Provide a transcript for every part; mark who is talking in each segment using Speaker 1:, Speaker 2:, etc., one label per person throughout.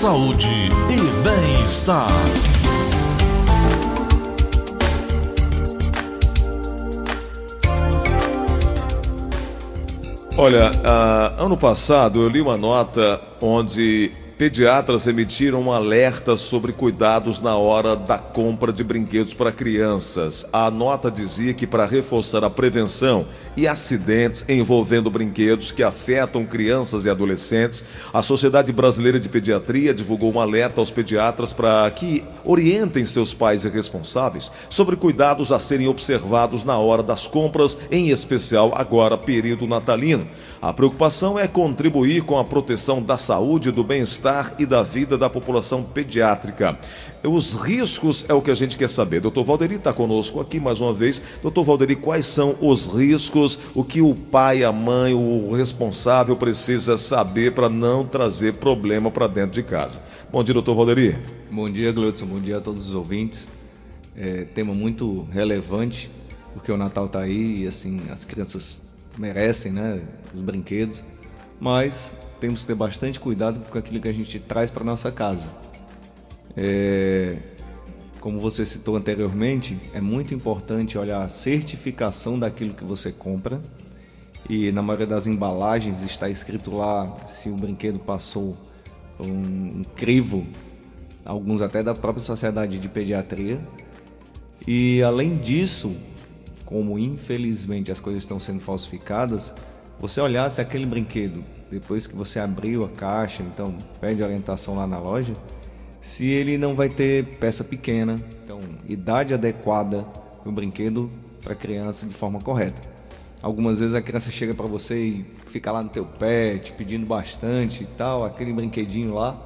Speaker 1: saúde e bem-estar.
Speaker 2: Olha, uh, ano passado eu li uma nota onde Pediatras emitiram um alerta sobre cuidados na hora da compra de brinquedos para crianças. A nota dizia que para reforçar a prevenção e acidentes envolvendo brinquedos que afetam crianças e adolescentes, a Sociedade Brasileira de Pediatria divulgou um alerta aos pediatras para que orientem seus pais e responsáveis sobre cuidados a serem observados na hora das compras, em especial agora período natalino. A preocupação é contribuir com a proteção da saúde e do bem-estar bem-estar e da vida da população pediátrica. Os riscos é o que a gente quer saber. Doutor Valderi está conosco aqui mais uma vez. Doutor Valderi, quais são os riscos, o que o pai, a mãe, o responsável precisa saber para não trazer problema para dentro de casa? Bom dia, doutor Valderi.
Speaker 3: Bom dia, Gleudson. Bom dia a todos os ouvintes. É, tema muito relevante, porque o Natal está aí e assim as crianças merecem, né, os brinquedos, mas temos que ter bastante cuidado com aquilo que a gente traz para nossa casa. É, como você citou anteriormente, é muito importante olhar a certificação daquilo que você compra. E na maioria das embalagens está escrito lá se o brinquedo passou um crivo, alguns até da própria Sociedade de Pediatria. E além disso, como infelizmente as coisas estão sendo falsificadas, você olhar se aquele brinquedo depois que você abriu a caixa, então pede orientação lá na loja, se ele não vai ter peça pequena, então idade adequada para o brinquedo para a criança de forma correta. Algumas vezes a criança chega para você e fica lá no teu pé, te pedindo bastante e tal, aquele brinquedinho lá,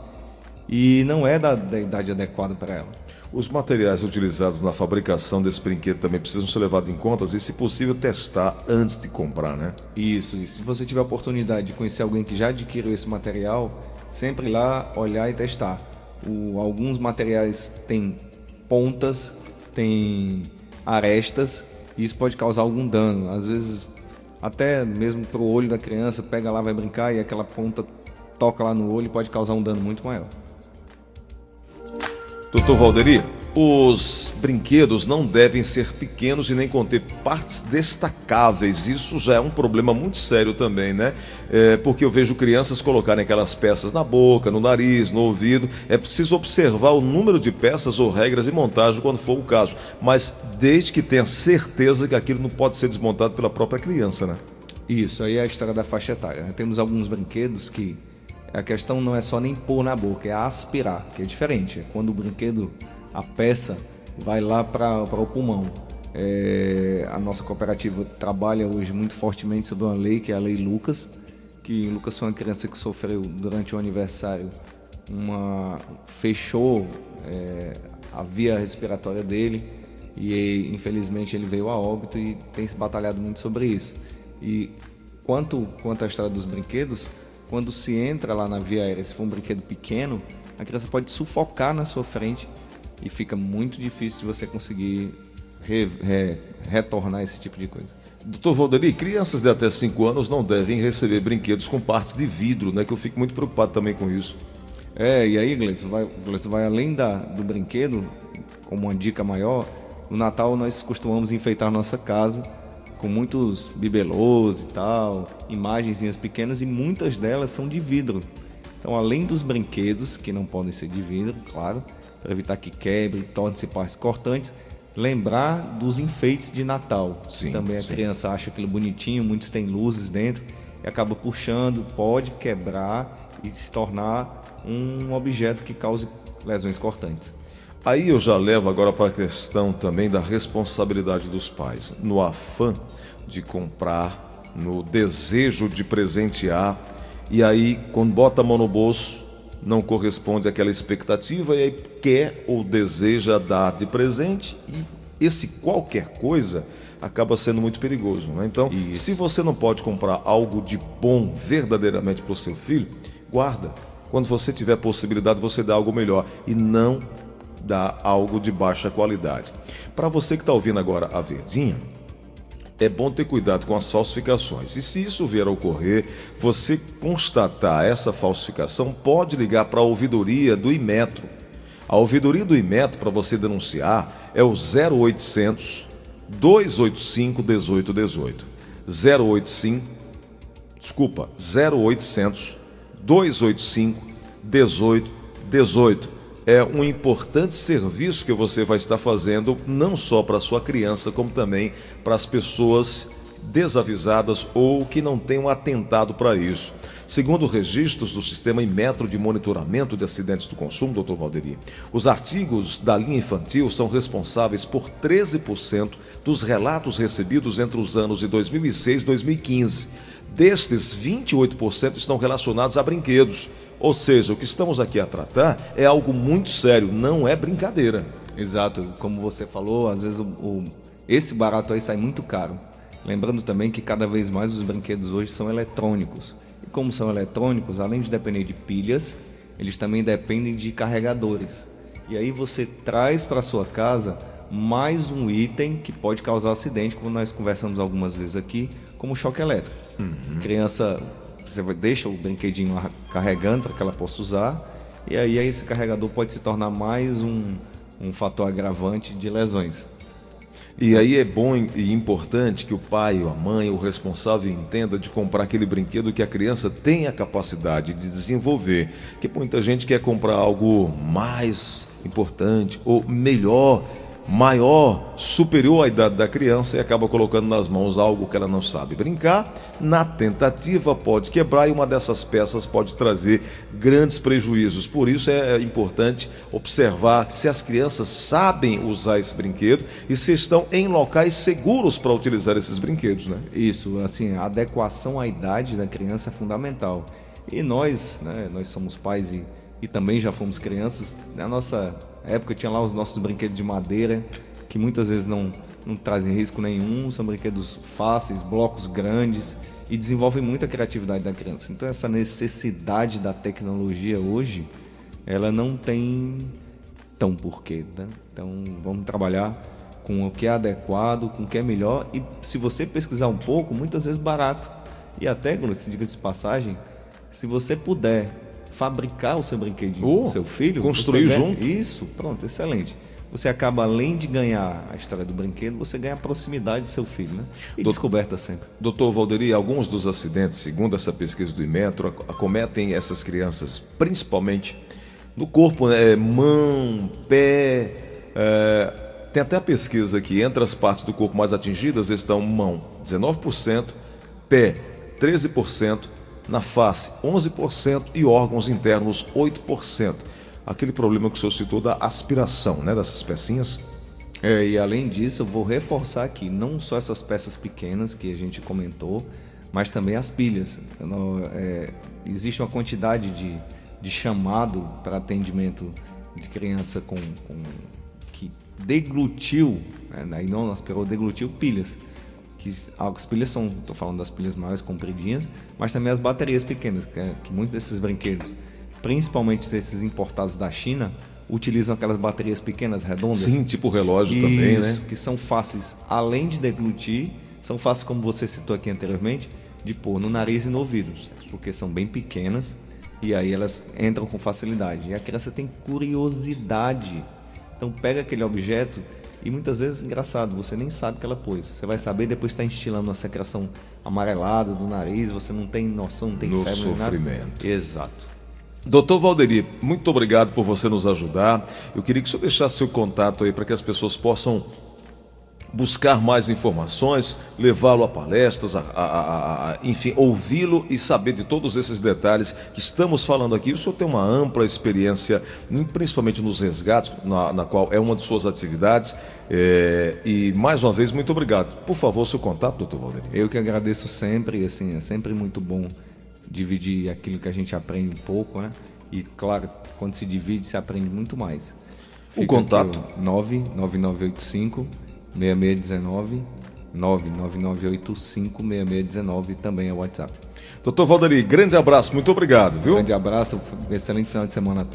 Speaker 3: e não é da, da idade adequada para ela.
Speaker 2: Os materiais utilizados na fabricação desse brinquedo também precisam ser levados em conta e, se possível, testar antes de comprar, né?
Speaker 3: Isso, isso. Se você tiver a oportunidade de conhecer alguém que já adquiriu esse material, sempre lá olhar e testar. O, alguns materiais têm pontas, têm arestas, e isso pode causar algum dano. Às vezes, até mesmo para o olho da criança, pega lá, vai brincar e aquela ponta toca lá no olho e pode causar um dano muito maior.
Speaker 2: Doutor Valderi, os brinquedos não devem ser pequenos e nem conter partes destacáveis. Isso já é um problema muito sério também, né? É, porque eu vejo crianças colocarem aquelas peças na boca, no nariz, no ouvido. É preciso observar o número de peças ou regras de montagem quando for o caso. Mas desde que tenha certeza que aquilo não pode ser desmontado pela própria criança, né?
Speaker 3: Isso, aí é a história da faixa etária. Né? Temos alguns brinquedos que a questão não é só nem pôr na boca, é aspirar, que é diferente. É quando o brinquedo, a peça, vai lá para o pulmão. É, a nossa cooperativa trabalha hoje muito fortemente sobre uma lei, que é a Lei Lucas, que Lucas foi uma criança que sofreu durante o aniversário uma fechou é, a via respiratória dele e infelizmente ele veio a óbito e tem se batalhado muito sobre isso. E quanto quanto à história dos brinquedos, quando se entra lá na via aérea, se for um brinquedo pequeno, a criança pode sufocar na sua frente e fica muito difícil de você conseguir re, re, retornar esse tipo de coisa.
Speaker 2: Doutor Valdeli, crianças de até 5 anos não devem receber brinquedos com partes de vidro, né? Que eu fico muito preocupado também com isso.
Speaker 3: É, e aí, Gleison, vai, Gleison, vai além da, do brinquedo, como uma dica maior, no Natal nós costumamos enfeitar nossa casa com muitos bibelôs e tal, imagenzinhas pequenas e muitas delas são de vidro. Então, além dos brinquedos, que não podem ser de vidro, claro, para evitar que quebre, torne-se partes cortantes, lembrar dos enfeites de Natal. Sim, Também a sim. criança acha aquilo bonitinho, muitos têm luzes dentro e acaba puxando, pode quebrar e se tornar um objeto que cause lesões cortantes.
Speaker 2: Aí eu já levo agora para a questão também da responsabilidade dos pais. No afã de comprar, no desejo de presentear, e aí, quando bota a mão no bolso, não corresponde àquela expectativa, e aí quer ou deseja dar de presente, e esse qualquer coisa acaba sendo muito perigoso. Né? Então, Isso. se você não pode comprar algo de bom verdadeiramente para o seu filho, guarda. Quando você tiver possibilidade, você dá algo melhor. E não dá algo de baixa qualidade. Para você que está ouvindo agora a Verdinha, é bom ter cuidado com as falsificações. E se isso vier a ocorrer, você constatar essa falsificação, pode ligar para a ouvidoria do Imetro. A ouvidoria do Imetro, para você denunciar, é o 0800 285 1818. 085, desculpa, 0800 285 1818 é um importante serviço que você vai estar fazendo, não só para sua criança, como também para as pessoas desavisadas ou que não tenham atentado para isso. Segundo registros do Sistema Inmetro de Monitoramento de Acidentes do Consumo, Dr. Valderi, os artigos da linha infantil são responsáveis por 13% dos relatos recebidos entre os anos de 2006 e 2015. Destes, 28% estão relacionados a brinquedos ou seja, o que estamos aqui a tratar é algo muito sério, não é brincadeira.
Speaker 3: Exato, como você falou, às vezes o, o, esse barato aí sai muito caro. Lembrando também que cada vez mais os brinquedos hoje são eletrônicos. E como são eletrônicos, além de depender de pilhas, eles também dependem de carregadores. E aí você traz para sua casa mais um item que pode causar acidente, como nós conversamos algumas vezes aqui, como choque elétrico. Uhum. Criança você deixa o brinquedinho carregando para que ela possa usar, e aí esse carregador pode se tornar mais um, um fator agravante de lesões.
Speaker 2: E aí é bom e importante que o pai, a mãe, o responsável entenda de comprar aquele brinquedo que a criança tem a capacidade de desenvolver. Que muita gente quer comprar algo mais importante ou melhor maior, superior à idade da criança e acaba colocando nas mãos algo que ela não sabe brincar. Na tentativa, pode quebrar e uma dessas peças pode trazer grandes prejuízos. Por isso é importante observar se as crianças sabem usar esse brinquedo e se estão em locais seguros para utilizar esses brinquedos, né?
Speaker 3: Isso, assim, a adequação à idade da criança é fundamental. E nós, né, nós somos pais e, e também já fomos crianças, na nossa época tinha lá os nossos brinquedos de madeira, que muitas vezes não, não trazem risco nenhum, são brinquedos fáceis, blocos grandes e desenvolvem muita criatividade da criança. Então essa necessidade da tecnologia hoje, ela não tem tão porquê, né? Então vamos trabalhar com o que é adequado, com o que é melhor e se você pesquisar um pouco, muitas vezes barato. E até, diga de passagem, se você puder fabricar o seu brinquedinho oh, seu filho.
Speaker 2: Construir junto.
Speaker 3: Isso, pronto, excelente. Você acaba, além de ganhar a história do brinquedo, você ganha a proximidade do seu filho, né? E Doutor, descoberta sempre.
Speaker 2: Doutor Valderi, alguns dos acidentes, segundo essa pesquisa do Imetro, acometem essas crianças principalmente no corpo, né? mão, pé. É... tem até a pesquisa aqui, entre as partes do corpo mais atingidas estão mão, 19%, pé, 13%, na face 11% e órgãos internos 8%. Aquele problema que o senhor citou da aspiração né, dessas pecinhas.
Speaker 3: É, e além disso, eu vou reforçar aqui, não só essas peças pequenas que a gente comentou, mas também as pilhas. É, existe uma quantidade de, de chamado para atendimento de criança com, com que deglutiu, né, não aspirou, deglutiu pilhas que as pilhas são, estou falando das pilhas maiores compridinhas, mas também as baterias pequenas, que, é, que muitos desses brinquedos, principalmente esses importados da China, utilizam aquelas baterias pequenas, redondas.
Speaker 2: Sim, tipo relógio Isso, também, né?
Speaker 3: Que são fáceis, além de deglutir, são fáceis, como você citou aqui anteriormente, de pôr no nariz e no ouvido, porque são bem pequenas e aí elas entram com facilidade. E a criança tem curiosidade. Então pega aquele objeto e muitas vezes, engraçado, você nem sabe que ela pôs. Você vai saber depois está instilando uma secreção amarelada do nariz, você não tem noção, não tem
Speaker 2: no febre, sofrimento.
Speaker 3: Exato.
Speaker 2: Doutor Valderi, muito obrigado por você nos ajudar. Eu queria que o senhor deixasse seu contato aí para que as pessoas possam buscar mais informações, levá-lo a palestras, a, a, a, enfim, ouvi-lo e saber de todos esses detalhes que estamos falando aqui. O senhor tem uma ampla experiência, principalmente nos resgates, na, na qual é uma de suas atividades. É, e mais uma vez, muito obrigado. Por favor, seu contato, doutor Valdemir.
Speaker 3: Eu que agradeço sempre, assim, é sempre muito bom dividir aquilo que a gente aprende um pouco, né? E claro, quando se divide, se aprende muito mais.
Speaker 2: Fica o contato?
Speaker 3: 99985 6619 999856619 também é o WhatsApp.
Speaker 2: Doutor Valdari, grande abraço, muito obrigado, viu?
Speaker 3: Grande abraço, excelente final de semana a todos.